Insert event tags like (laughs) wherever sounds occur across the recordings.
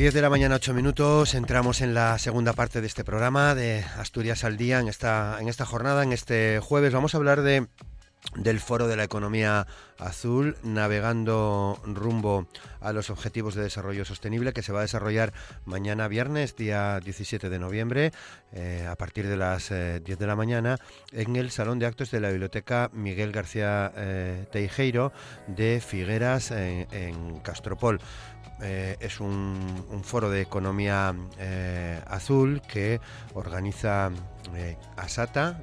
10 de la mañana, 8 minutos. Entramos en la segunda parte de este programa de Asturias al Día en esta, en esta jornada, en este jueves. Vamos a hablar de del Foro de la Economía Azul, navegando rumbo a los Objetivos de Desarrollo Sostenible, que se va a desarrollar mañana viernes, día 17 de noviembre, eh, a partir de las 10 eh, de la mañana, en el Salón de Actos de la Biblioteca Miguel García eh, Teijeiro de Figueras, en Castropol. Eh, es un, foro de economía eh, azul que organiza eh, ASATA,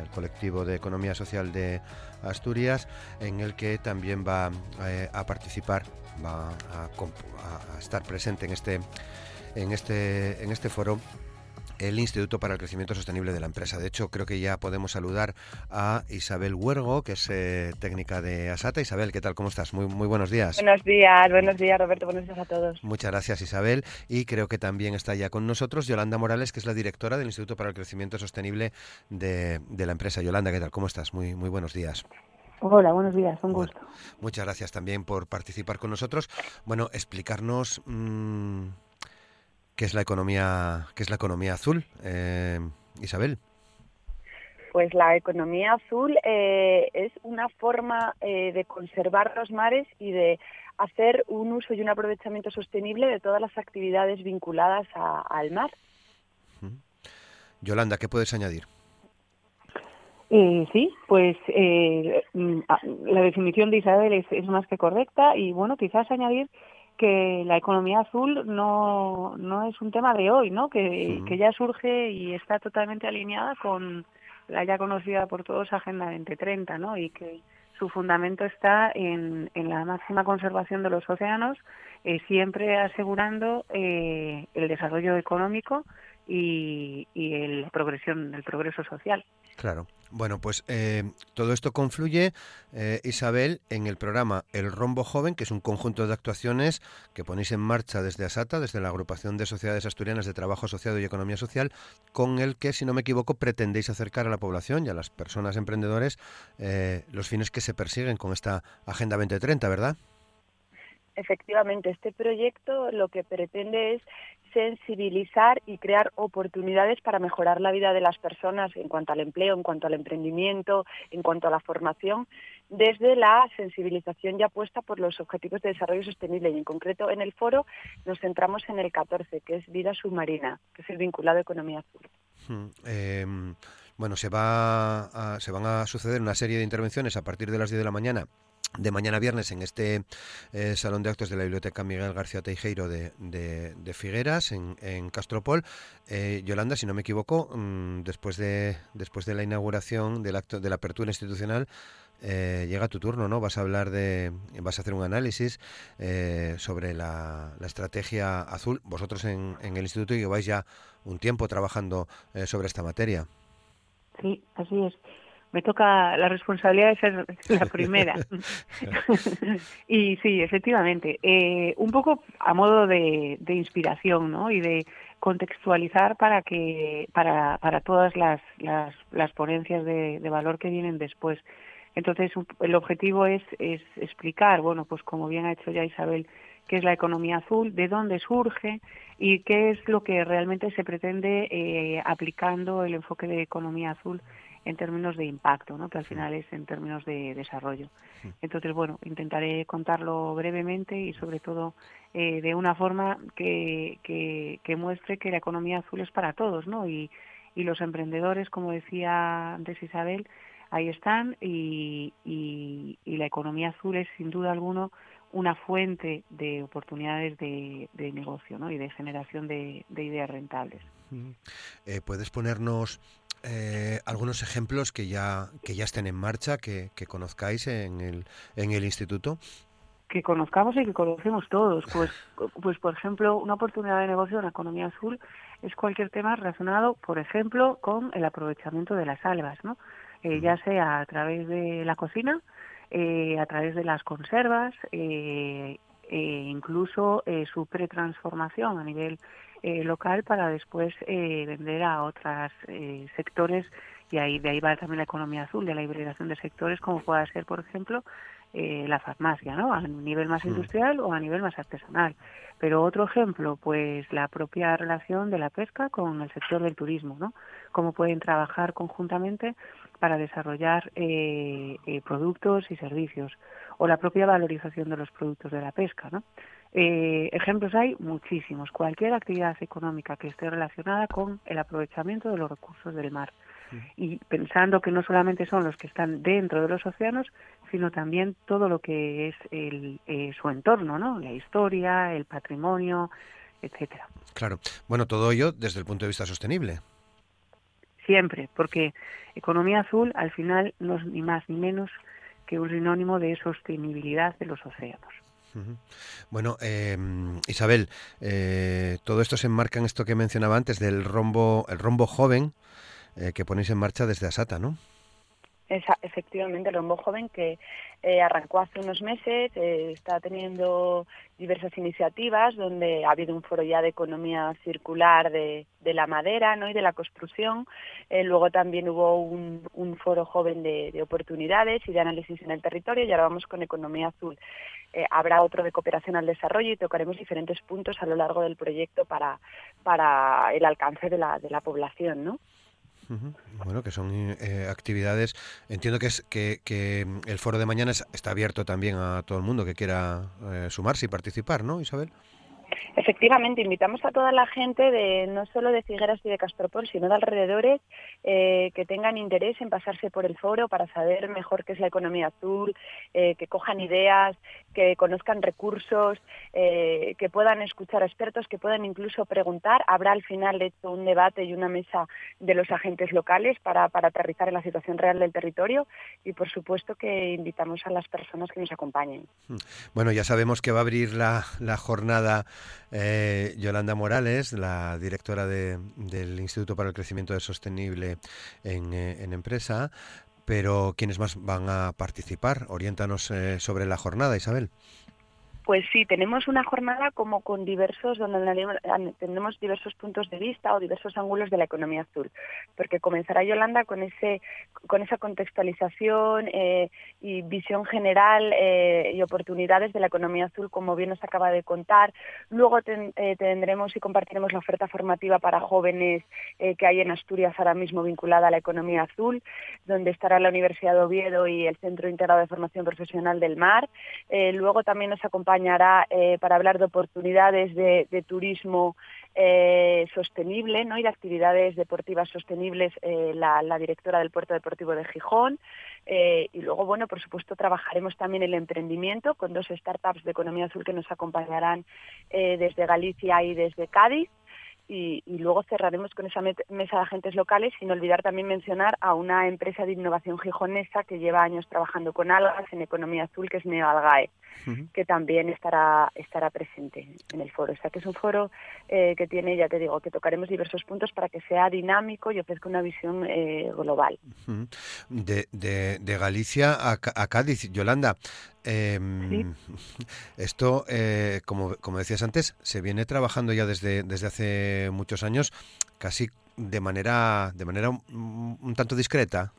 el colectivo de economía social de Asturias, en el que también va a participar, va a, a, estar presente en este, en este, en este foro el Instituto para el Crecimiento Sostenible de la empresa. De hecho, creo que ya podemos saludar a Isabel Huergo, que es eh, técnica de Asata. Isabel, ¿qué tal? ¿Cómo estás? Muy, muy buenos días. Buenos días, buenos días, Roberto. Buenos días a todos. Muchas gracias, Isabel. Y creo que también está ya con nosotros Yolanda Morales, que es la directora del Instituto para el Crecimiento Sostenible de, la empresa. Yolanda, ¿qué tal? ¿Cómo estás? Muy, muy buenos días. Hola, buenos días, un gusto. muchas gracias también por participar con nosotros. Bueno, explicarnos... Mm, ¿Qué es la economía, qué es la economía azul, eh, Isabel? Pues la economía azul eh, es una forma eh, de conservar los mares y de hacer un uso y un aprovechamiento sostenible de todas las actividades vinculadas al mar. Yolanda, ¿qué puedes añadir? sí, pues mm, la definición de Isabel es, es, más que correcta y bueno, quizás añadir que la economía azul no, no es un tema de hoy, ¿no? Que, que ya surge y está totalmente alineada con la ya conocida por todos Agenda 2030, ¿no? Y que su fundamento está en, en la máxima conservación de los océanos, eh, siempre asegurando eh, el desarrollo económico y, y el progresión, el progreso social. Claro. Bueno, pues eh, todo esto confluye, eh, Isabel, en el programa El Rombo Joven, que es un conjunto de actuaciones que ponéis en marcha desde ASATA, desde la Agrupación de Sociedades Asturianas de Trabajo Asociado y Economía Social, con el que, si no me equivoco, pretendéis acercar a la población y a las personas emprendedores eh, los fines que se persiguen con esta Agenda 2030, ¿verdad? Efectivamente, este proyecto lo que pretende es sensibilizar y crear oportunidades para mejorar la vida de las personas en cuanto al empleo, en cuanto al emprendimiento, en cuanto a la formación, desde la sensibilización ya puesta por los Objetivos de Desarrollo Sostenible. Y en concreto en el foro nos centramos en el 14, que es vida submarina, que es el vinculado a economía azul. Hmm, em, bueno, se, va se van a suceder una serie de intervenciones a partir de las 10 de la mañana de mañana viernes en este eh, salón de actos de la Biblioteca Miguel García Teijeiro de, de, Figueras, en, en Castropol. Eh, Yolanda, si no me equivoco, mm, después, de, después de la inauguración del acto de la apertura institucional, eh, llega tu turno, ¿no? Vas a hablar de, vas a hacer un análisis sobre la, la, estrategia azul. Vosotros en, en el instituto lleváis ya un tiempo trabajando sobre esta materia. Sí, así es me toca la responsabilidad de ser la (laughs) primera. (laughs) y sí, efectivamente, eh, un poco a modo de, inspiración, ¿no? Y de contextualizar para que para, para todas las, las, las ponencias de, valor que vienen después. Entonces, el objetivo es, es explicar, bueno, pues como bien ha hecho ya Isabel, qué es la economía azul, de dónde surge y qué es lo que realmente se pretende eh, aplicando el enfoque de economía azul en términos de impacto, ¿no? que al final es en términos de desarrollo. Entonces, bueno, intentaré contarlo brevemente y sobre todo eh, de una forma que, que, muestre que la economía azul es para todos, ¿no? Y, y los emprendedores, como decía antes Isabel, ahí están y, y, la economía azul es sin duda alguno una fuente de oportunidades de, de negocio ¿no? y de generación de, de ideas rentables. Eh, ¿Puedes ponernos eh, algunos ejemplos que ya, que ya estén en marcha, que, conozcáis en el, en el instituto? que conozcamos y que conocemos todos. (laughs) Pues, pues por ejemplo, una oportunidad de negocio en la economía azul es cualquier tema relacionado, por ejemplo, con el aprovechamiento de las algas, ¿no? Eh, ya sea a través de la cocina, eh, a través de las conservas, eh, e incluso eh, su pretransformación a nivel eh, local para después eh, vender a otros eh, sectores y ahí de ahí va también la economía azul de la hibridación de sectores como pueda ser por ejemplo eh, la farmacia, ¿no? A nivel más industrial o a nivel más artesanal. Pero otro ejemplo, pues la propia relación de la pesca con el sector del turismo, ¿no? Cómo pueden trabajar conjuntamente para desarrollar eh, eh, productos y servicios o la propia valorización de los productos de la pesca, ¿no? Eh, ejemplos hay muchísimos. Cualquier actividad económica que esté relacionada con el aprovechamiento de los recursos del mar y pensando que no solamente son los que están dentro de los océanos, sino también todo lo que es el, eh, su entorno, ¿no? La historia, el patrimonio, etcétera. Claro. Bueno, todo ello desde el punto de vista sostenible. Siempre, porque economía azul al final no es ni más ni menos que un sinónimo de sostenibilidad de los océanos. Bueno, eh, Isabel, eh, todo esto se enmarca en esto que mencionaba antes del rombo, el rombo joven, eh, que ponéis en marcha desde Asata, ¿no? Esa, efectivamente, el Rombo Joven que eh, arrancó hace unos meses, eh, está teniendo diversas iniciativas donde ha habido un foro ya de economía circular de, la madera ¿no? y de la construcción. Eh, luego también hubo un, un foro joven de, de, oportunidades y de análisis en el territorio y ahora vamos con economía azul. Habrá otro de cooperación al desarrollo y tocaremos diferentes puntos a lo largo del proyecto para, para el alcance de la, de la población. ¿no? Bueno, que son eh, actividades. Entiendo que es que, que, el foro de mañana está abierto también a todo el mundo que quiera eh, sumarse y participar, ¿no, Isabel? Efectivamente, invitamos a toda la gente de no solo de Figueras y de Castropol, sino de alrededores eh, que tengan interés en pasarse por el foro para saber mejor qué es la economía azul, eh, que cojan ideas, que conozcan recursos, eh, que puedan escuchar a expertos, que puedan incluso preguntar. Habrá al final, hecho, un debate y una mesa de los agentes locales para, aterrizar en la situación real del territorio y, por supuesto, que invitamos a las personas que nos acompañen. Bueno, ya sabemos que va a abrir la jornada eh, Yolanda Morales, la directora de, del Instituto para el Crecimiento Sostenible en, eh, Empresa, pero ¿quiénes más van a participar? Oriéntanos eh, sobre la jornada, Isabel. Pues sí, tenemos una jornada como con diversos, donde tenemos diversos puntos de vista o diversos ángulos de la economía azul, porque comenzará Yolanda con ese, con esa contextualización eh, y visión general eh, y oportunidades de la economía azul, como bien nos acaba de contar. Luego ten, eh, tendremos y compartiremos la oferta formativa para jóvenes eh, que hay en Asturias ahora mismo vinculada a la economía azul, donde estará la Universidad de Oviedo y el Centro Integrado de Formación Profesional del Mar. Eh, luego también nos acompaña eh, para hablar de oportunidades de, turismo eh, sostenible ¿no? y de actividades deportivas sostenibles eh, la, la, directora del Puerto Deportivo de Gijón. Y luego, bueno, por supuesto, trabajaremos también el emprendimiento con dos startups de economía azul que nos acompañarán desde Galicia y desde Cádiz. Y, y, luego cerraremos con esa mesa de agentes locales, sin olvidar también mencionar a una empresa de innovación gijonesa que lleva años trabajando con algas en economía azul, que es Neoalgae, uh -huh. que también estará, estará presente en el foro. O sea que es un foro eh, que tiene, ya te digo, que tocaremos diversos puntos para que sea dinámico y ofrezca una visión eh, global. Uh -huh. de, de, de, Galicia a, a Cádiz, Yolanda, eh, ¿Sí? (laughs) Esto, eh, como, como decías antes, se viene trabajando ya desde, desde hace muchos años, casi de manera, de manera un, un tanto discreta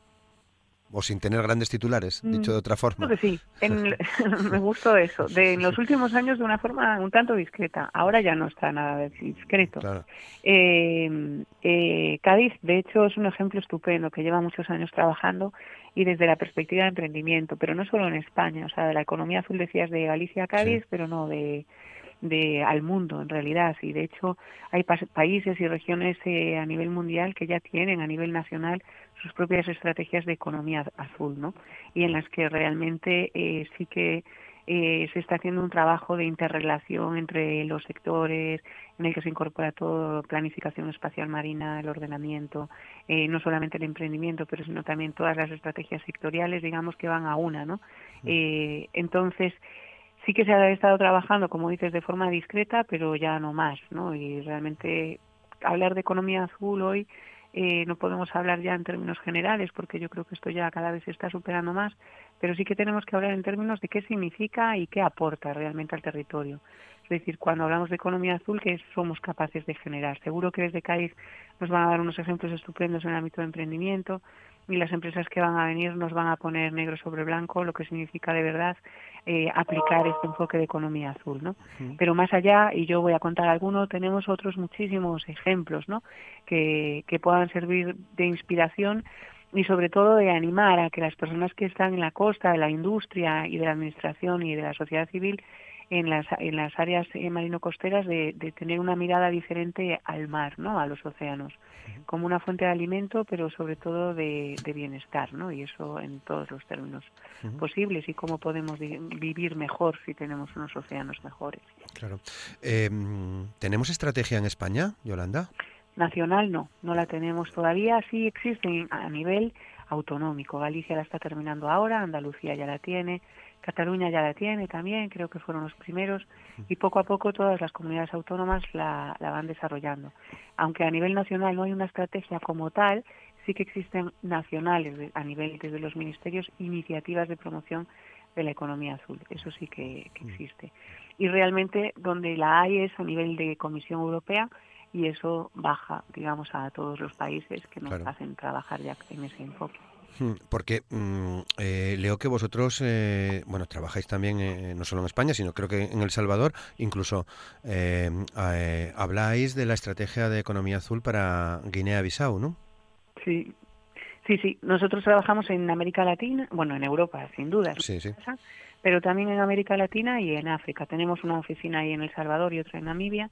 o sin tener grandes titulares, Mm, dicho de otra forma. Creo que sí, en, (laughs) (laughs) me gustó eso. De en los últimos años de una forma un tanto discreta. Ahora ya no está nada discreto. Claro. Eh, eh, Cádiz, de hecho, es un ejemplo estupendo que lleva muchos años trabajando y desde la perspectiva de emprendimiento, pero no solo en España, o sea, de la economía azul decías de Galicia a Cádiz, sí. pero no de de al mundo en realidad. Y de hecho hay pa países y regiones eh, a nivel mundial que ya tienen a nivel nacional sus propias estrategias de economía azul no y en las que realmente eh, sí que eh, se está haciendo un trabajo de interrelación entre los sectores en el que se incorpora todo planificación espacial marina el ordenamiento eh, no solamente el emprendimiento pero sino también todas las estrategias sectoriales digamos que van a una no eh, entonces sí que se ha estado trabajando, como dices, de forma discreta, pero ya no más, ¿no? Y realmente hablar de economía azul hoy eh, no podemos hablar ya en términos generales porque yo creo que esto ya cada vez se está superando más, pero sí que tenemos que hablar en términos de qué significa y qué aporta realmente al territorio. Es decir, cuando hablamos de economía azul, ¿qué somos capaces de generar? Seguro que desde CAIF nos van a dar unos ejemplos estupendos en el ámbito de emprendimiento, y las empresas que van a venir nos van a poner negro sobre blanco lo que significa de verdad eh, aplicar este enfoque de economía azul, ¿no? Pero más allá, y yo voy a contar alguno, tenemos otros muchísimos ejemplos, ¿no? Que, que puedan servir de inspiración y sobre todo de animar a que las personas que están en la costa, de la industria y de la administración y de la sociedad civil en las, en las áreas eh, marino-costeras de, de, tener una mirada diferente al mar, ¿no? a los océanos, como una fuente de alimento, pero sobre todo de, de bienestar, ¿no? y eso en todos los términos posibles, y cómo podemos vivir mejor si tenemos unos océanos mejores. Claro. Eh, ¿Tenemos estrategia en España, Yolanda? Nacional no, no la tenemos todavía, sí existe a nivel autonómico. Galicia la está terminando ahora, Andalucía ya la tiene, Cataluña ya la tiene también, creo que fueron los primeros, y poco a poco todas las comunidades autónomas la, van desarrollando. Aunque a nivel nacional no hay una estrategia como tal, sí que existen nacionales a nivel desde los ministerios iniciativas de promoción de la economía azul. Eso sí que, existe. Y realmente donde la hay es a nivel de Comisión Europea y eso baja, digamos, a todos los países que nos hacen trabajar ya en ese enfoque. Hmm, porque mm, eh, leo que vosotros, eh, bueno, trabajáis también eh, no solo en España, sino creo que en El Salvador, incluso habláis de la estrategia de economía azul para Guinea-Bissau, ¿no? Sí, sí, sí. Nosotros trabajamos en América Latina, bueno, en Europa, sin duda. Sí, sí. Pero también en América Latina y en África. Tenemos una oficina ahí en El Salvador y otra en Namibia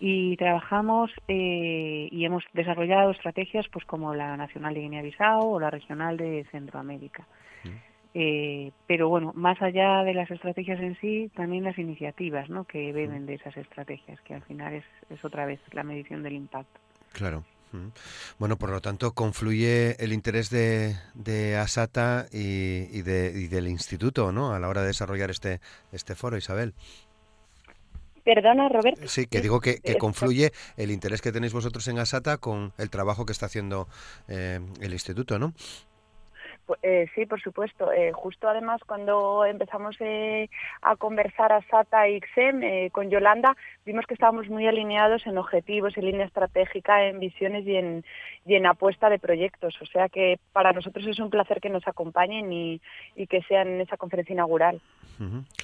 y trabajamos eh, y hemos desarrollado estrategias pues como la nacional de Guinea-Bissau o la regional de Centroamérica. Eh, pero bueno, más allá de las estrategias en sí, también las iniciativas ¿no? que beben de esas estrategias, que al final es, es otra vez la medición del impacto. Claro. Bueno, por lo tanto, confluye el interés de, de ASATA y, y, de, y del instituto ¿no? a la hora de desarrollar este, este foro, Isabel. Perdona, Roberto. Sí, que digo que, confluye el interés que tenéis vosotros en Asata con el trabajo que está haciendo eh, el instituto, ¿no? Eh, sí, por supuesto. Eh, justo además cuando empezamos eh, a conversar a SATA y XEM con Yolanda, vimos que estábamos muy alineados en objetivos, en línea estratégica, en visiones y en, y en apuesta de proyectos. O sea que para nosotros es un placer que nos acompañen y, y que sean en esa conferencia inaugural.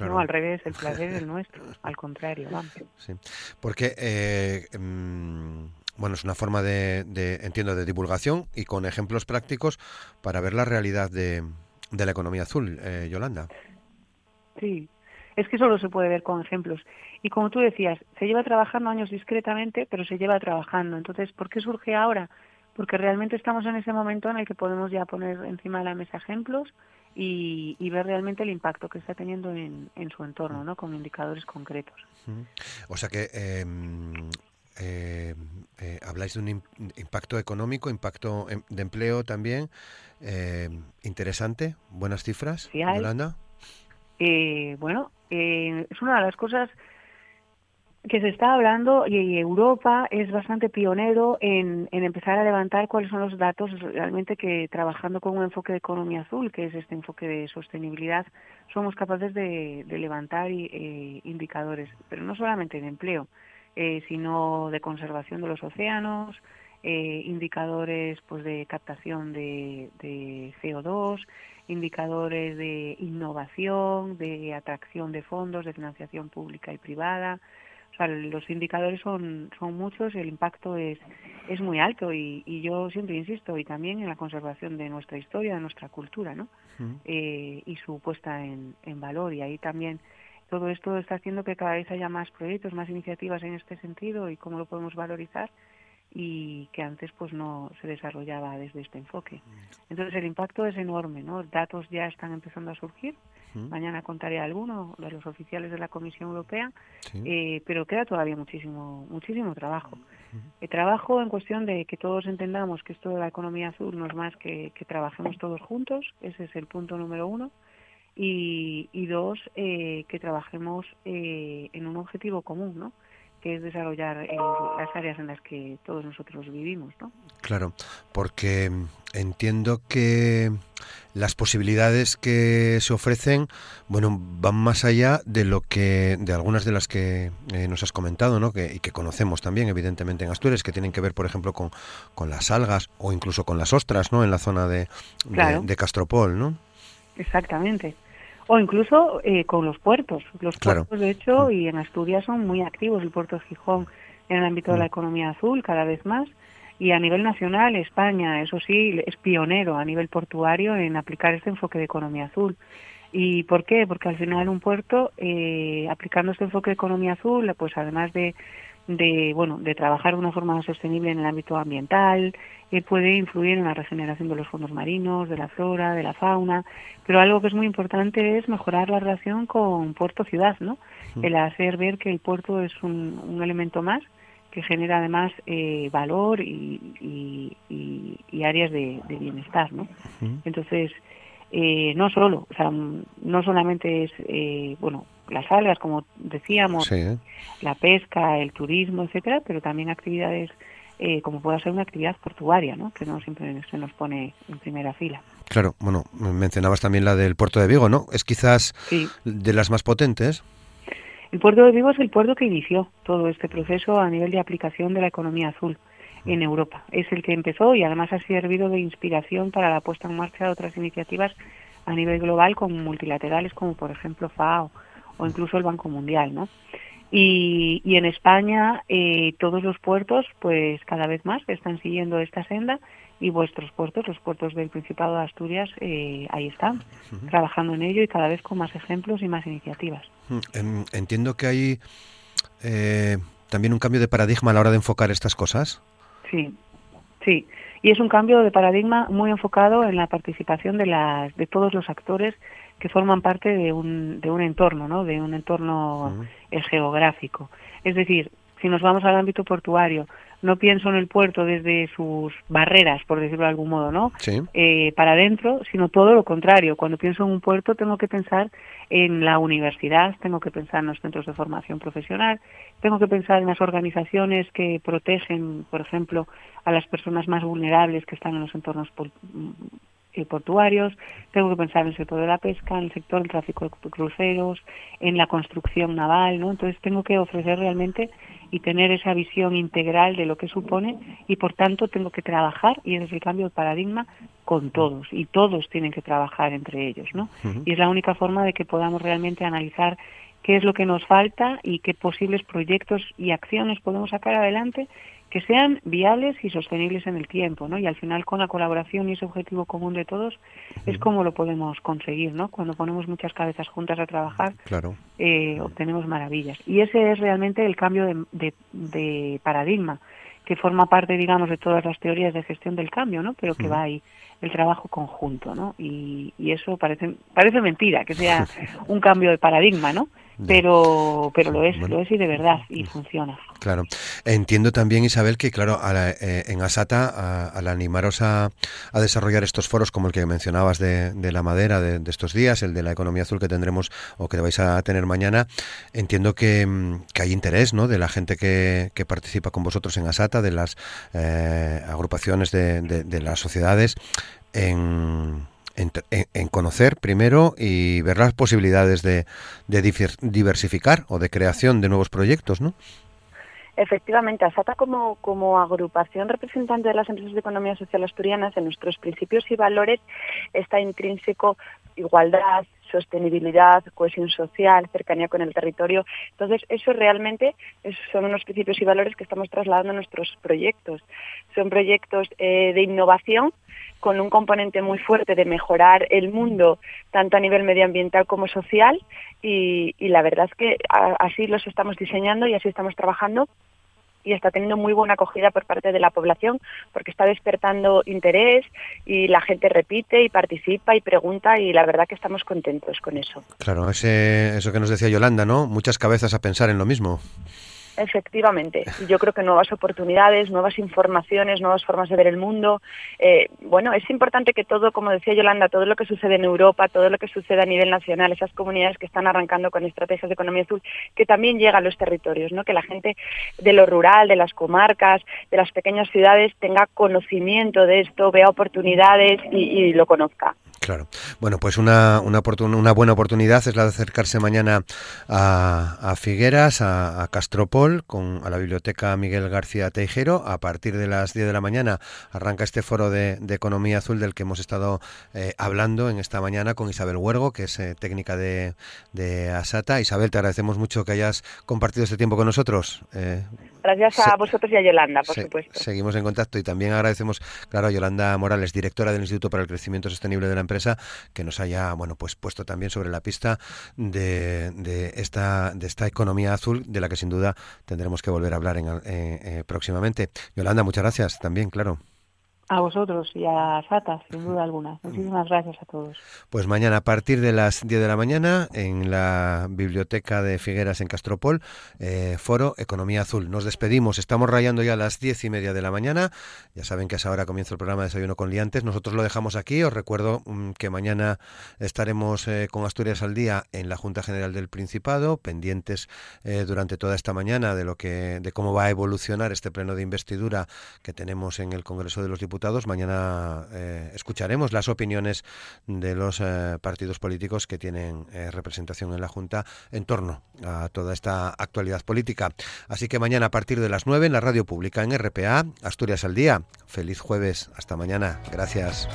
No, al revés, el placer es el (laughs) nuestro, al contrario. Vamos. Sí, porque... Mm, bueno, es una forma de, entiendo, de divulgación y con ejemplos prácticos para ver la realidad de, la economía azul, eh, Yolanda. Sí, es que solo se puede ver con ejemplos. Y como tú decías, se lleva trabajando años discretamente, pero se lleva trabajando. Entonces, ¿por qué surge ahora? Porque realmente estamos en ese momento en el que podemos ya poner encima de la mesa ejemplos y, ver realmente el impacto que está teniendo en, su entorno, ¿no? Con indicadores concretos. O sea que em, eh, eh, habláis de un impacto económico, impacto em, de empleo también. Eh, interesante, buenas cifras, Yolanda. Eh, bueno, es una de las cosas que se está hablando y Europa es bastante pionero en, empezar a levantar cuáles son los datos realmente que trabajando con un enfoque de economía azul, que es este enfoque de sostenibilidad, somos capaces de, levantar indicadores, pero no solamente de empleo, eh, sino de conservación de los océanos, eh, indicadores pues de captación de, CO2, indicadores de innovación, de atracción de fondos, de financiación pública y privada. O sea, los indicadores son, son muchos y el impacto es, es muy alto y, y yo siempre insisto, y también en la conservación de nuestra historia, de nuestra cultura, ¿no? Eh, y su puesta en, en valor. Y ahí también todo esto está haciendo que cada vez haya más proyectos, más iniciativas en este sentido y cómo lo podemos valorizar y que antes pues no se desarrollaba desde este enfoque. Entonces el impacto es enorme, ¿no? Datos ya están empezando a surgir. Mañana contaré alguno de los oficiales de la Comisión Europea, eh, pero queda todavía muchísimo muchísimo trabajo. El trabajo en cuestión de que todos entendamos que esto de la economía azul no es más que que trabajemos todos juntos, ese es el punto número uno y, y dos, eh, que trabajemos eh, en un objetivo común, ¿no? que es desarrollar eh, las áreas en las que todos nosotros vivimos, ¿no? Claro, porque entiendo que las posibilidades que se ofrecen, bueno, van más allá de lo que, de algunas de las que eh, nos has comentado, ¿no? Que, y que conocemos también, evidentemente, en Asturias, que tienen que ver, por ejemplo, con, con las algas o incluso con las ostras, ¿no? En la zona de, de Castropol, ¿no? Exactamente o incluso eh, con los puertos. Los puertos, de hecho, mm. y en Asturias son muy activos, el puerto de Gijón en el ámbito de la mm. economía azul cada vez más. Y a nivel nacional, España, eso sí, es pionero a nivel portuario en aplicar este enfoque de economía azul. ¿Y por qué? Porque al final un puerto, eh, aplicando este enfoque de economía azul, pues además de de bueno de trabajar de una forma sostenible en el ámbito ambiental eh, puede influir en la regeneración de los fondos marinos de la flora de la fauna. Pero algo que es muy importante es mejorar la relación con puerto ciudad no el hacer ver que el puerto es un, un elemento más que genera además eh, valor y, y, y, áreas de, de, bienestar no entonces eh, no solo o sea no solamente es eh, bueno las algas, como decíamos, la pesca, el turismo, etcétera, pero también actividades eh, como pueda ser una actividad portuaria, ¿no? que no siempre se nos pone en primera fila. Claro, bueno, mencionabas también la del puerto de Vigo, ¿no? Es quizás de las más potentes. El puerto de Vigo es el puerto que inició todo este proceso a nivel de aplicación de la economía azul en Europa. Es el que empezó y además ha servido de inspiración para la puesta en marcha de otras iniciativas a nivel global como multilaterales como por ejemplo FAO o incluso el Banco Mundial, ¿no? Y, y en España eh, todos los puertos, pues cada vez más están siguiendo esta senda y vuestros puertos, los puertos del Principado de Asturias, eh, ahí están, trabajando en ello y cada vez con más ejemplos y más iniciativas. Entiendo que hay eh, también un cambio de paradigma a la hora de enfocar estas cosas. Sí, sí. Y es un cambio de paradigma muy enfocado en la participación de, las, de todos los actores que forman parte de un, de un entorno, ¿no? de un entorno geográfico. Es decir, si nos vamos al ámbito portuario, no pienso en el puerto desde sus barreras, por decirlo de algún modo, ¿no? Eh, para adentro, sino todo lo contrario. Cuando pienso en un puerto tengo que pensar en la universidad, tengo que pensar en los centros de formación profesional, tengo que pensar en las organizaciones que protegen, por ejemplo, a las personas más vulnerables que están en los entornos portuarios, tengo que pensar en el sector de la pesca, en el sector del tráfico de cruceros, en la construcción naval, ¿no? Entonces tengo que ofrecer realmente y tener esa visión integral de lo que supone y por tanto tengo que trabajar y ese es el cambio de paradigma con todos y todos tienen que trabajar entre ellos, ¿no? Y es la única forma de que podamos realmente analizar qué es lo que nos falta y qué posibles proyectos y acciones podemos sacar adelante que sean viables y sostenibles en el tiempo, ¿no? Y al final con la colaboración y ese objetivo común de todos es como lo podemos conseguir, ¿no? Cuando ponemos muchas cabezas juntas a trabajar, claro. eh, obtenemos maravillas. Y ese es realmente el cambio de, de, paradigma que forma parte, digamos, de todas las teorías de gestión del cambio, ¿no? Pero que va ahí el trabajo conjunto, ¿no? Y, y eso parece parece mentira que sea (laughs) un cambio de paradigma, ¿no? Pero pero lo es, lo es y de verdad y funciona. Claro. Entiendo también, Isabel, que claro, eh, en Asata, al animaros a, desarrollar estos foros como el que mencionabas de, la madera de, estos días, el de la economía azul que tendremos o que vais a tener mañana, entiendo que, mm, hay interés ¿no? de la gente que, participa con vosotros en Asata, de las eh, agrupaciones de, de las sociedades, en en, conocer primero y ver las posibilidades de, diversificar o de creación de nuevos proyectos, ¿no? Efectivamente, ASATA como, como agrupación representante de las empresas de economía social asturianas, en nuestros principios y valores está intrínseco igualdad, sostenibilidad, cohesión social, cercanía con el territorio. Entonces, eso realmente son unos principios y valores que estamos trasladando a nuestros proyectos. Son proyectos eh, de innovación con un componente muy fuerte de mejorar el mundo, tanto a nivel medioambiental como social, y, la verdad es que así los estamos diseñando y así estamos trabajando y está teniendo muy buena acogida por parte de la población porque está despertando interés y la gente repite y participa y pregunta y la verdad que estamos contentos con eso. Claro, ese, eso que nos decía Yolanda, ¿no? Muchas cabezas a pensar en lo mismo. Efectivamente, yo creo que nuevas oportunidades, nuevas informaciones, nuevas formas de ver el mundo. Eh, bueno, es importante que todo, como decía Yolanda, todo lo que sucede en Europa, todo lo que sucede a nivel nacional, esas comunidades que están arrancando con estrategias de economía azul, que también llega a los territorios, ¿no? Que la gente de lo rural, de las comarcas, de las pequeñas ciudades tenga conocimiento de esto, vea oportunidades y lo conozca. Claro. Bueno, pues una, una, una, buena oportunidad es la de acercarse mañana a, Figueras, a, Castropol, con, a la Biblioteca Miguel García Teijero. A partir de las 10 de la mañana arranca este foro de, Economía Azul del que hemos estado eh, hablando en esta mañana con Isabel Huergo, que es eh, técnica de, ASATA. Isabel, te agradecemos mucho que hayas compartido este tiempo con nosotros. Eh, Gracias a vosotros y a Yolanda, por supuesto. Seguimos en contacto y también agradecemos, claro, a Yolanda Morales, directora del Instituto para el Crecimiento Sostenible de la empresa, que nos haya, bueno, pues puesto también sobre la pista de, de esta, de esta economía azul, de la que sin duda tendremos que volver a hablar en, eh, eh, próximamente. Yolanda, muchas gracias también, claro. A vosotros y a Sata, sin duda alguna. Muchísimas gracias a todos. Pues mañana a partir de las 10 de la mañana en la Biblioteca de Figueras en Castropol, eh, Foro Economía Azul. Nos despedimos, estamos rayando ya a las 10 y media de la mañana. Ya saben que a esa hora comienza el programa de Desayuno con Liantes. Nosotros lo dejamos aquí. Os recuerdo mm, que mañana estaremos eh, con Asturias al día en la Junta General del Principado, pendientes eh, durante toda esta mañana de lo que, de cómo va a evolucionar este pleno de investidura que tenemos en el Congreso de los Diputados Mañana eh, escucharemos las opiniones de los eh, partidos políticos que tienen eh, representación en la Junta en torno a toda esta actualidad política. Así que mañana a partir de las 9 en la radio pública en RPA, Asturias al Día. Feliz jueves. Hasta mañana. Gracias.